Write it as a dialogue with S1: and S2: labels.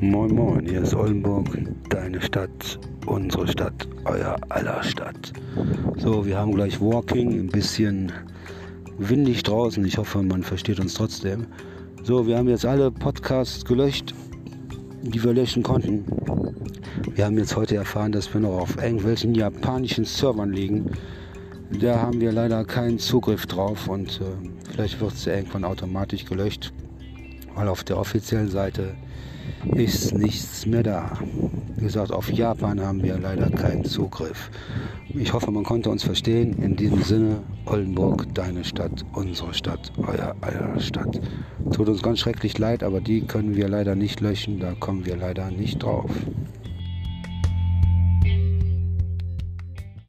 S1: Moin Moin, hier ist Oldenburg, deine Stadt, unsere Stadt, euer aller Stadt. So, wir haben gleich Walking, ein bisschen windig draußen. Ich hoffe, man versteht uns trotzdem. So, wir haben jetzt alle Podcasts gelöscht, die wir löschen konnten. Wir haben jetzt heute erfahren, dass wir noch auf irgendwelchen japanischen Servern liegen. Da haben wir leider keinen Zugriff drauf und äh, vielleicht wird es irgendwann automatisch gelöscht, weil auf der offiziellen Seite ist nichts mehr da. Wie gesagt, auf Japan haben wir leider keinen Zugriff. Ich hoffe, man konnte uns verstehen. In diesem Sinne, Oldenburg, deine Stadt, unsere Stadt, euer aller Stadt. Tut uns ganz schrecklich leid, aber die können wir leider nicht löschen. Da kommen wir leider nicht drauf.